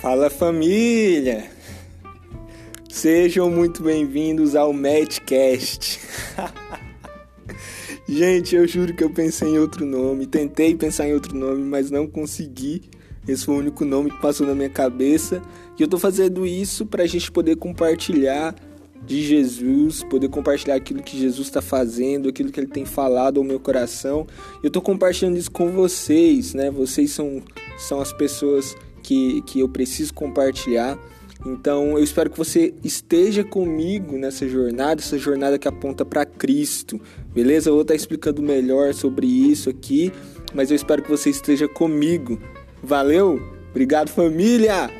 Fala família! Sejam muito bem-vindos ao Madcast. Gente, eu juro que eu pensei em outro nome, tentei pensar em outro nome, mas não consegui. Esse foi o único nome que passou na minha cabeça. E eu tô fazendo isso pra gente poder compartilhar de Jesus, poder compartilhar aquilo que Jesus está fazendo, aquilo que ele tem falado ao meu coração. Eu estou compartilhando isso com vocês, né? Vocês são, são as pessoas que, que eu preciso compartilhar. Então eu espero que você esteja comigo nessa jornada, essa jornada que aponta para Cristo, beleza? Eu vou estar explicando melhor sobre isso aqui, mas eu espero que você esteja comigo. Valeu? Obrigado, família!